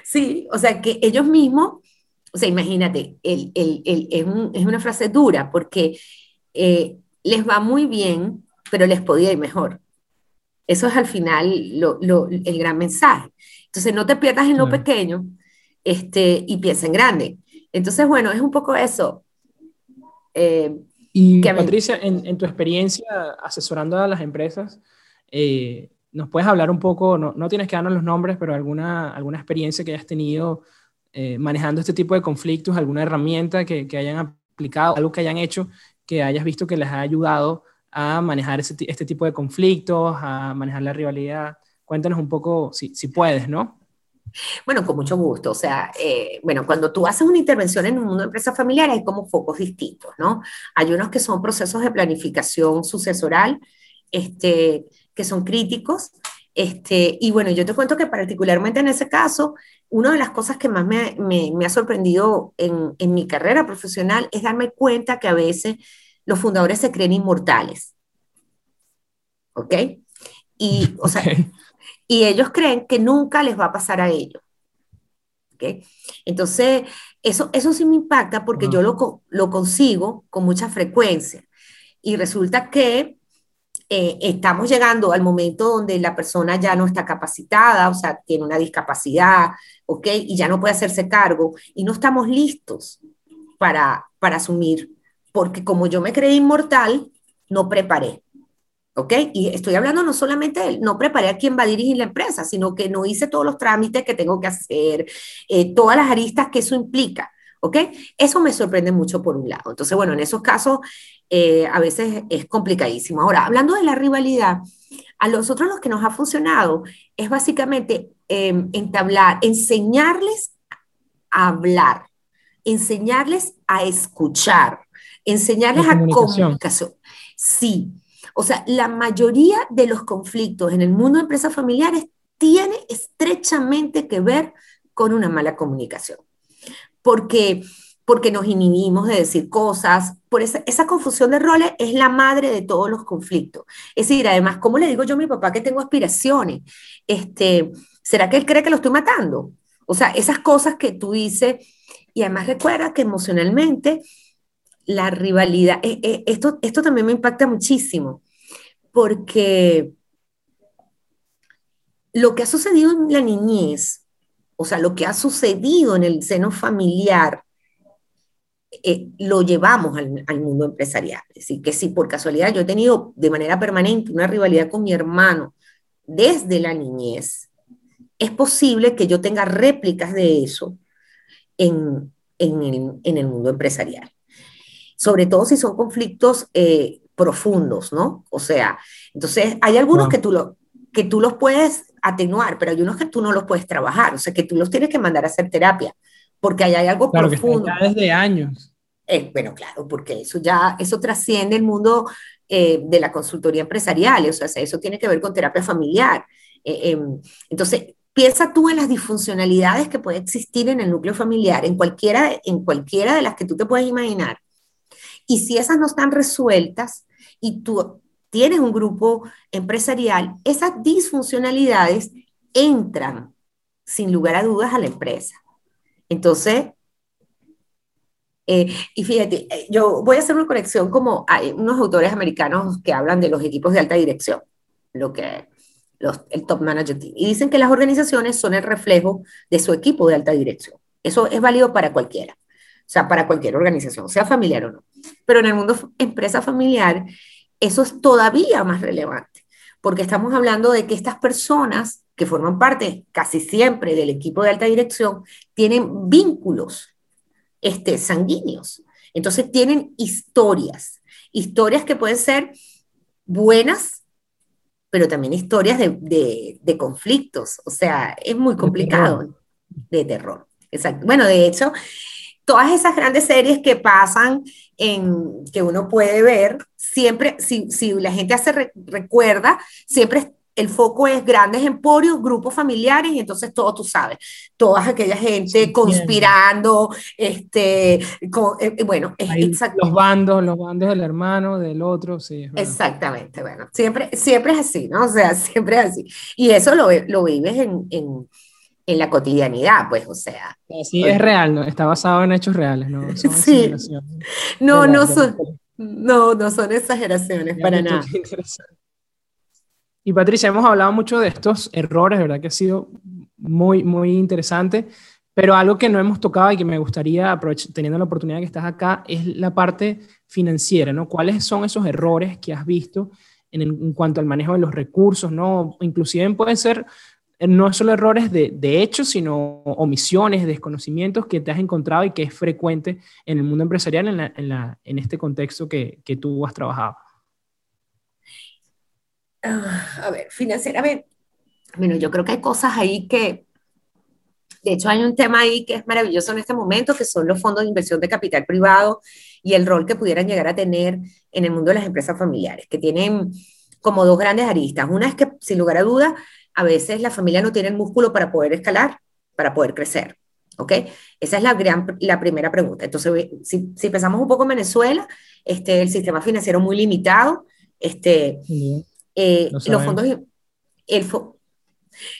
Sí, o sea, que ellos mismos, o sea, imagínate, el, el, el, es, un, es, una frase dura porque eh, les va muy bien, pero les podía ir mejor. Eso es al final lo, lo, el gran mensaje. Entonces, no te pierdas en lo pequeño este, y piensa en grande. Entonces, bueno, es un poco eso. Eh, y Patricia, en, en, tu experiencia asesorando a las empresas, eh, ¿Nos puedes hablar un poco, no, no, tienes que darnos los nombres, pero alguna, alguna experiencia que hayas tenido eh, manejando este tipo de conflictos, alguna herramienta que, que, hayan aplicado, algo que hayan hecho que hayas visto que les ha ayudado a manejar este tipo de conflictos, a manejar la rivalidad? Cuéntanos un poco, si, si puedes, ¿no? Bueno, con mucho gusto. O sea, eh, bueno, cuando tú haces una intervención en un mundo de empresas familiares hay como focos distintos, ¿no? Hay unos que son procesos de planificación sucesoral, este, que son críticos. Este, y bueno, yo te cuento que particularmente en ese caso, una de las cosas que más me, me, ha sorprendido en, en, mi carrera profesional es darme cuenta que a veces los fundadores se creen inmortales. ¿Ok? Y, o sea, y ellos creen que nunca les va a pasar a ellos. ¿Ok? Entonces, eso, eso sí me impacta porque yo lo, lo consigo con mucha frecuencia. Y resulta que eh, estamos llegando al momento donde la persona ya no está capacitada, o sea, tiene una discapacidad, ¿ok? Y ya no puede hacerse cargo y no estamos listos para, para asumir, porque como yo me creí inmortal, no preparé. ¿Ok? Y estoy hablando no solamente de no preparé a quién va a dirigir la empresa, sino que no hice todos los trámites que tengo que hacer, eh, todas las aristas que eso implica. ¿Ok? Eso me sorprende mucho por un lado. Entonces, bueno, en esos casos eh, a veces es complicadísimo. Ahora, hablando de la rivalidad, a nosotros lo que nos ha funcionado es básicamente em, entablar, enseñarles a hablar, enseñarles a escuchar, enseñarles a comunicación. Sí, o sea, la mayoría de los conflictos en el mundo de empresas familiares tiene estrechamente que ver con una mala comunicación porque, porque nos inhibimos de decir cosas, por esa, confusión de roles es la madre de todos los conflictos. Es decir, además, ¿cómo le digo yo a mi papá que tengo aspiraciones? Este, ¿Será que él cree que lo estoy matando? O sea, esas cosas que tú dices, y además recuerda que emocionalmente la rivalidad, eh, eh, esto, esto también me impacta muchísimo, porque lo que ha sucedido en la niñez o sea, lo que ha sucedido en el seno familiar, eh, lo llevamos al, mundo empresarial. Es decir, que si por casualidad yo he tenido de manera permanente una rivalidad con mi hermano desde la niñez, es posible que yo tenga réplicas de eso en, en el, mundo empresarial. Sobre todo si son conflictos eh, profundos, ¿no? O sea, entonces hay algunos que, tú lo, que tú los puedes atenuar, pero hay unos que tú no los puedes trabajar, o sea, que tú los tienes que mandar a hacer terapia, porque ahí hay algo claro, profundo. Que desde años. Eh, bueno, claro, porque eso ya, eso trasciende el mundo eh, de la consultoría empresarial, o sea, eso tiene que ver con terapia familiar. Eh, em, entonces, piensa tú en las disfuncionalidades que puede existir en el núcleo familiar, en cualquiera, en cualquiera de las que tú te puedes imaginar. Y si esas no están resueltas y tú tienes un grupo empresarial, esas disfuncionalidades entran sin lugar a dudas a la empresa. Entonces, eh, y fíjate, eh, yo voy a hacer una conexión como hay unos autores americanos que hablan de los equipos de alta dirección, lo que los, el top manager team, y dicen que las organizaciones son el reflejo de su equipo de alta dirección. Eso es válido para cualquiera, sea, para cualquier organización, sea familiar o no. Pero en el mundo empresa familiar, eso es todavía más relevante, porque estamos hablando de que estas personas que forman parte casi siempre del equipo de alta dirección tienen vínculos este, sanguíneos. Entonces tienen historias, historias que pueden ser buenas, pero también historias de, de, conflictos. O sea, es muy complicado de terror. Exacto. Bueno, de hecho, todas esas grandes series que pasan en, que uno puede ver, siempre, si, si la gente hace recuerda, siempre el foco es grandes emporios, grupos familiares, y entonces todo tú sabes, toda aquella gente conspirando, este, con, eh, eh, bueno, es, los bandos, los bandos del hermano, del otro, sí. Exactamente, bueno, siempre, siempre es así, ¿no? O sea, siempre es así. Y eso lo, lo vives en, en en la cotidianidad, pues, o sea. Sí, es real, ¿no? está basado en hechos reales, ¿no? Son sí. No, no son, no, no son exageraciones para nada. Y Patricia, hemos hablado mucho de estos errores, ¿verdad? Que ha sido muy, muy interesante, pero algo que no hemos tocado y que me gustaría, teniendo la oportunidad que estás acá, es la parte financiera, ¿no? ¿Cuáles son esos errores que has visto en, en cuanto al manejo de los recursos, ¿no? Inclusive pueden ser no solo errores de, de hecho, sino omisiones, desconocimientos que te has encontrado y que es frecuente en el mundo empresarial en, en, la, en este contexto que, que, tú has trabajado. Ah, a ver, financieramente, bueno, yo creo que hay cosas ahí que, de hecho hay un tema ahí que es maravilloso en este momento, que son los fondos de inversión de capital privado y el rol que pudieran llegar a tener en el mundo de las empresas familiares, que tienen como dos grandes aristas. Una es que, sin lugar a dudas, a veces la familia no tiene el músculo para poder escalar, para poder crecer. ¿Ok? Esa es la, gran, la primera pregunta. Entonces, si, si pensamos un poco en Venezuela, este, el sistema financiero muy limitado, este, eh, los fondos, el,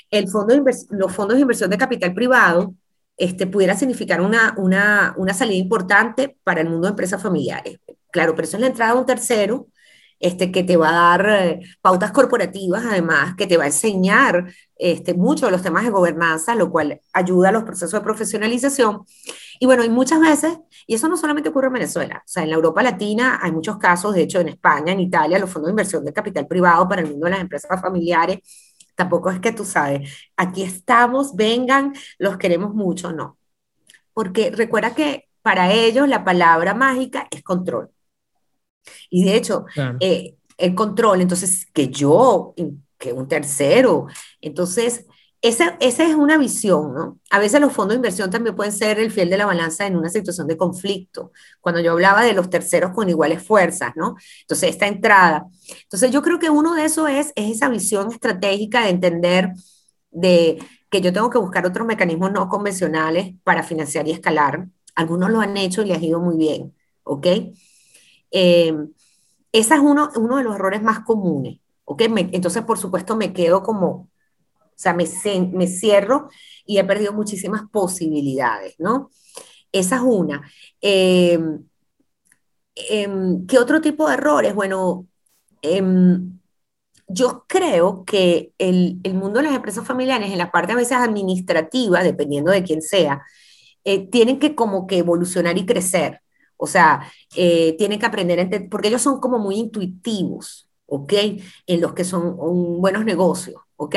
el fondo los fondos de inversión de capital privado este, pudiera significar una, una, una salida importante para el mundo de empresas familiares. Claro, pero eso es la entrada de un tercero este, que te va a dar eh, pautas corporativas, además, que te va a enseñar este, mucho de los temas de gobernanza, lo cual ayuda a los procesos de profesionalización. Y bueno, y muchas veces, y eso no solamente ocurre en Venezuela, o sea, en la Europa Latina hay muchos casos, de hecho en España, en Italia, los fondos de inversión de capital privado para el mundo de las empresas familiares, tampoco es que tú sabes, aquí estamos, vengan, los queremos mucho, no. Porque recuerda que para ellos la palabra mágica es control. Y de hecho, eh, el control, entonces, que yo, que un tercero, entonces, esa, esa, es una visión, ¿no? A veces los fondos de inversión también pueden ser el fiel de la balanza en una situación de conflicto, cuando yo hablaba de los terceros con iguales fuerzas, ¿no? Entonces, esta entrada. Entonces, yo creo que uno de esos es, es esa visión estratégica de entender de que yo tengo que buscar otros mecanismos no convencionales para financiar y escalar. Algunos lo han hecho y les ha ido muy bien, ¿ok? Eh, ese es uno, uno de los errores más comunes, entonces, por supuesto, me quedo como, o sea, me, me cierro y he perdido muchísimas posibilidades, ¿no? Esa es una. Eh, em, ¿Qué otro tipo de errores? Bueno, em, yo creo que el, el, mundo de las empresas familiares, en la parte a veces administrativa, dependiendo de quién sea, eh, tienen que como que evolucionar y crecer. O sea, eh, tienen que aprender, porque ellos son como muy intuitivos, ¿ok? En los que son buenos negocios, ¿ok?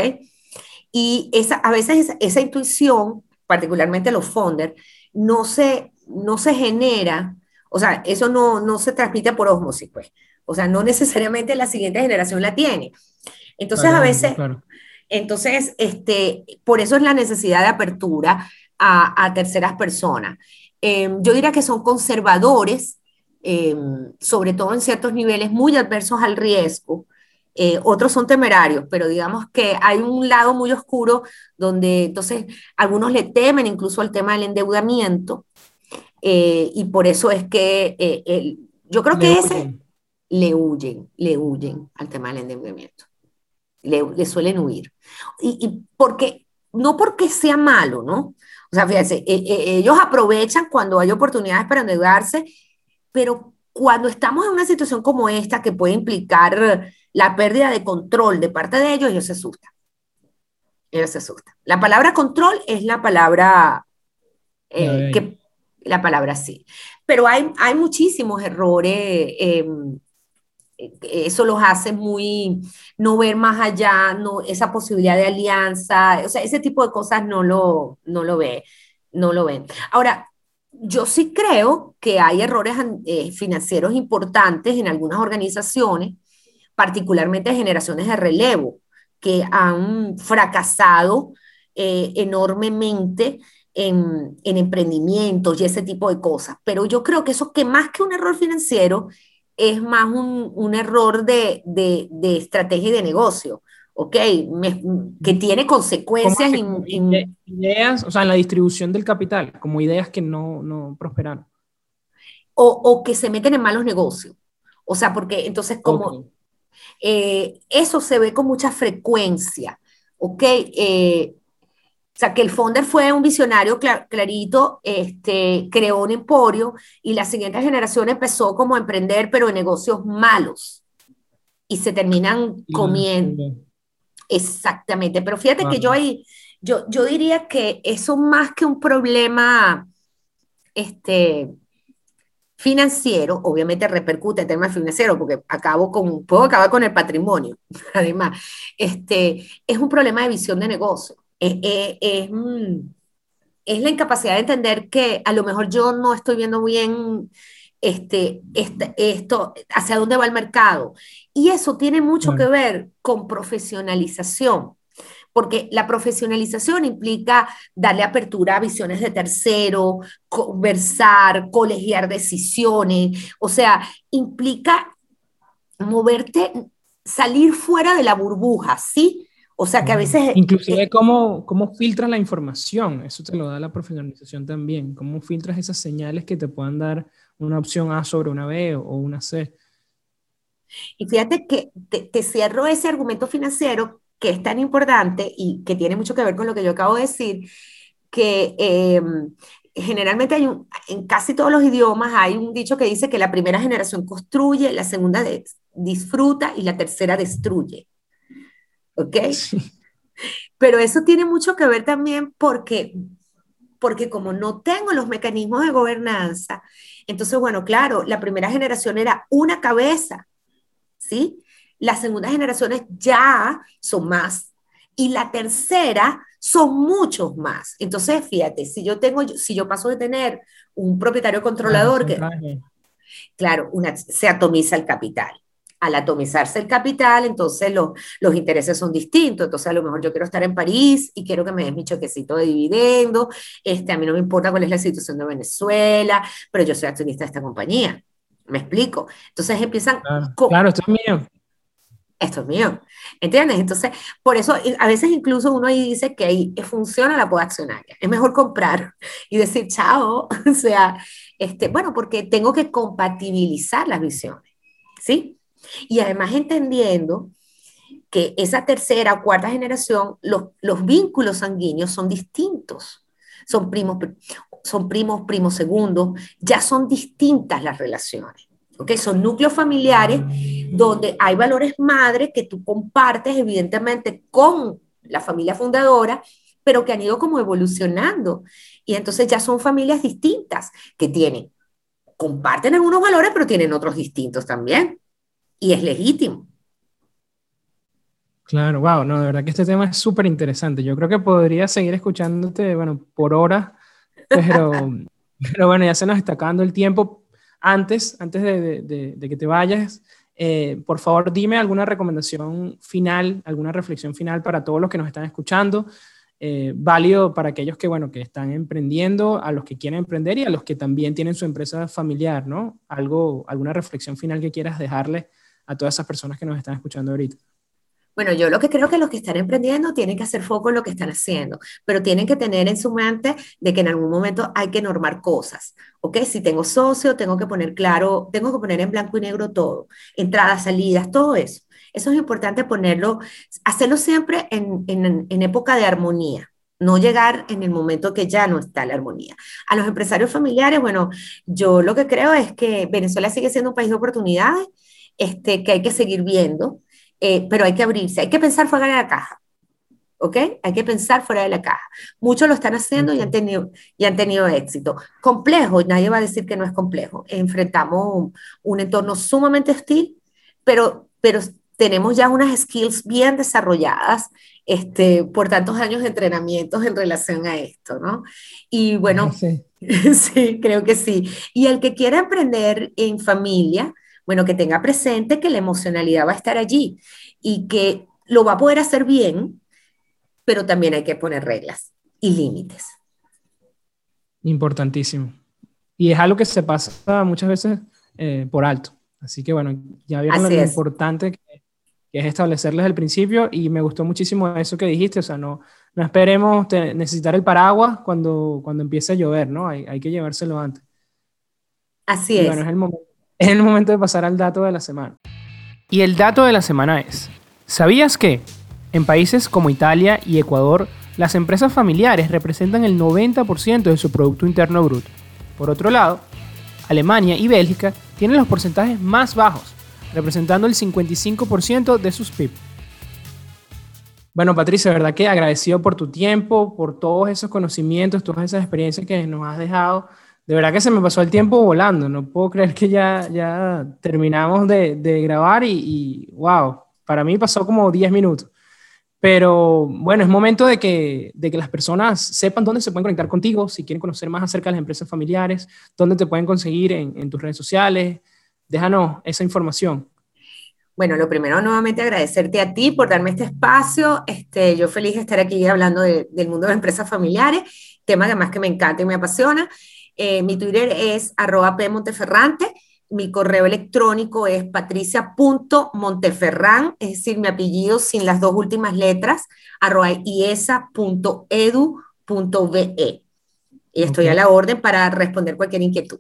Y esa, a veces esa, intuición, particularmente los founders, no se, no se genera, o sea, eso no, no se transmite por osmosis, pues. O sea, no necesariamente la siguiente generación la tiene. Entonces, a veces, entonces, este, por eso es la necesidad de apertura a, a terceras personas. Em, yo diría que son conservadores, em, sobre todo en ciertos niveles muy adversos al riesgo. Eh, otros son temerarios, pero digamos que hay un lado muy oscuro donde entonces algunos le temen incluso al tema del endeudamiento eh, y por eso es que eh, yo creo que ese le huyen, le huyen al tema del endeudamiento, le, suelen huir. Y, y porque, no porque sea malo, ¿no? O sea, fíjense, e, e, ellos aprovechan cuando hay oportunidades para endeudarse, pero cuando estamos en una situación como esta que puede implicar la pérdida de control de parte de ellos, ellos se asustan. Ellos se asustan. La palabra control es la palabra eh, que la palabra sí. Pero hay, hay muchísimos errores em, eso los hace muy, no ver más allá, no, esa posibilidad de alianza, o sea, ese tipo de cosas no lo, no lo ve, no lo ven. Ahora, yo sí creo que hay errores eh, financieros importantes en algunas organizaciones, particularmente generaciones de relevo, que han fracasado eh, enormemente en, en emprendimientos y ese tipo de cosas. Pero yo creo que eso que más que un error financiero es más un, un error de, de, de, estrategia y de negocio, ¿ok? que tiene consecuencias en, Ideas, o sea, en la distribución del capital, como ideas que no, no prosperaron. O, o, que se meten en malos negocios. O sea, porque entonces como... Eh, eso se ve con mucha frecuencia, ¿ok? Eh, o sea, que el founder fue un visionario clarito, este, creó un emporio y la siguiente generación empezó como a emprender, pero en negocios malos. Y se terminan comiendo. Exactamente. Pero fíjate que yo ahí, yo, yo diría que eso más que un problema este, financiero, obviamente repercute en temas financieros, porque acabo con, puedo acabar con el patrimonio, además, este, es un problema de visión de negocio. Eh, eh, es, mm, es, la incapacidad de entender que a lo mejor yo no estoy viendo bien este, este, esto, hacia dónde va el mercado. Y eso tiene mucho que ver con profesionalización, porque la profesionalización implica darle apertura a visiones de tercero, conversar, colegiar decisiones, o sea, implica moverte, salir fuera de la burbuja, ¿sí? O sea que a veces... Inclusive cómo, cómo filtras la información, eso te lo da la profesionalización también, cómo filtras esas señales que te puedan dar una opción A sobre una B o una C. Y fíjate que te, cierro ese argumento financiero que es tan importante y que tiene mucho que ver con lo que yo acabo de decir, que em, generalmente hay un, en casi todos los idiomas hay un dicho que dice que la primera generación construye, la segunda disfruta y la tercera destruye. ¿Ok? Pero eso tiene mucho que ver también porque, porque como no tengo los mecanismos de gobernanza, entonces, bueno, claro, la primera generación era una cabeza, ¿sí? Las segundas generaciones ya son más. Y la tercera son muchos más. Entonces, fíjate, si yo tengo, si yo paso de tener un propietario controlador que, claro, una, se atomiza el capital. Al atomizarse el capital, entonces los, los intereses son distintos. Entonces, a lo mejor yo quiero estar en París y quiero que me des mi choquecito de dividendo. Este, a mí no me importa cuál es la situación de Venezuela, pero yo soy accionista de esta compañía. ¿Me explico? Entonces empiezan... Claro, claro esto es mío esto es mío, ¿entiendes? Entonces, por eso a veces incluso uno ahí dice que ahí funciona la poda accionaria, es mejor comprar y decir chao, o sea, este, bueno, porque tengo que compatibilizar las visiones, ¿sí? Y además entendiendo que esa tercera o cuarta generación, los, los vínculos sanguíneos son distintos, son primos, son primos, primos segundos, ya son distintas las relaciones. ¿ok? Son núcleos familiares donde hay valores madres que tú compartes evidentemente con la familia fundadora, pero que han ido como evolucionando. Y entonces ya son familias distintas que tienen, comparten algunos valores, pero tienen otros distintos también. Y es legítimo. Claro, wow, no, de verdad que este tema es súper interesante. Yo creo que podría seguir escuchándote, bueno, por horas, pero, pero bueno, ya se nos está acabando el tiempo. Antes, antes de, que te vayas, eh, por favor dime alguna recomendación final, alguna reflexión final para todos los que nos están escuchando, eh, válido para aquellos que, bueno, que están emprendiendo, a los que quieren emprender y a los que también tienen su empresa familiar, ¿no? Algo, alguna reflexión final que quieras dejarle a todas esas personas que nos están escuchando ahorita. Bueno, yo lo que creo que los que están emprendiendo tienen que hacer foco en lo que están haciendo, pero tienen que tener en su mente de que en algún momento hay que normar cosas, ¿ok? Si tengo socio, tengo que poner claro, tengo que poner en blanco y negro todo, entradas, salidas, todo eso. Eso es importante ponerlo, hacerlo siempre en, en, en época de armonía, no llegar en el momento que ya no está la armonía. A los empresarios familiares, bueno, yo lo que creo es que Venezuela sigue siendo un país de oportunidades, este, que hay que seguir viendo, eh, pero hay que abrirse, hay que pensar fuera de la caja. ¿Ok? Hay que pensar fuera de la caja. Muchos lo están haciendo y han tenido, y han tenido éxito. Complejo, nadie va a decir que no es complejo. Enfrentamos un, entorno sumamente hostil, pero, pero tenemos ya unas skills bien desarrolladas este, por tantos años de entrenamientos en relación a esto, ¿no? Y bueno, sí. sí, creo que sí. Y el que quiera emprender en familia, bueno, que tenga presente que la emocionalidad va a estar allí y que lo va a poder hacer bien, pero también hay que poner reglas y límites. Importantísimo. Y es algo que se pasa muchas veces eh, por alto. Así que bueno, ya vieron lo importante que, es establecerles el principio y me gustó muchísimo eso que dijiste, o sea, no, no esperemos necesitar el paraguas cuando, cuando empiece a llover, ¿no? Hay, hay que llevárselo antes. Así es. Bueno, es el momento es el momento de pasar al dato de la semana. Y el dato de la semana es, ¿sabías que en países como Italia y Ecuador, las empresas familiares representan el 90% de su Producto Interno Bruto? Por otro lado, Alemania y Bélgica tienen los porcentajes más bajos, representando el 55% de sus PIB. Bueno, Patricia, verdad que agradecido por tu tiempo, por todos esos conocimientos, todas esas experiencias que nos has dejado de verdad que se me pasó el tiempo volando. No puedo creer que ya, ya terminamos de, de grabar y, y, wow, para mí pasó como 10 minutos. Pero bueno, es momento de que, de que las personas sepan dónde se pueden conectar contigo, si quieren conocer más acerca de las empresas familiares, dónde te pueden conseguir en, en tus redes sociales. Déjanos esa información. Bueno, lo primero, nuevamente agradecerte a ti por darme este espacio. Este, yo feliz de estar aquí hablando del mundo de empresas familiares, tema además que me encanta y me apasiona. Eh, mi Twitter es arroba pmonteferrante. Mi correo electrónico es patricia.monteferran, es decir, mi apellido sin las dos últimas letras, arroba iesa.edu.be. Y estoy a la orden para responder cualquier inquietud.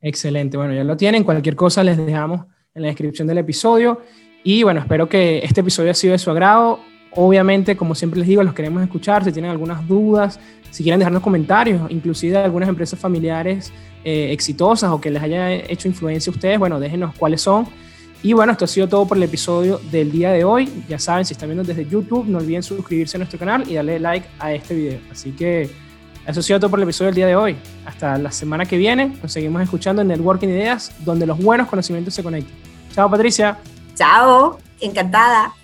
Excelente, bueno, ya lo tienen. Cualquier cosa les dejamos en la descripción del episodio. Y bueno, espero que este episodio haya sido de su agrado. Obviamente, como siempre les digo, los queremos escuchar. Si tienen algunas dudas, si quieren dejarnos comentarios, inclusive de algunas empresas familiares eh, exitosas o que les haya hecho influencia a ustedes, bueno, déjenos cuáles son. Y bueno, esto ha sido todo por el episodio del día de hoy. Ya saben, si están viendo desde YouTube, no olviden suscribirse a nuestro canal y darle like a este video. Así que eso ha sido todo por el episodio del día de hoy. Hasta la semana que viene, nos seguimos escuchando en Networking Ideas, donde los buenos conocimientos se conectan. Chao, Patricia. Chao, encantada.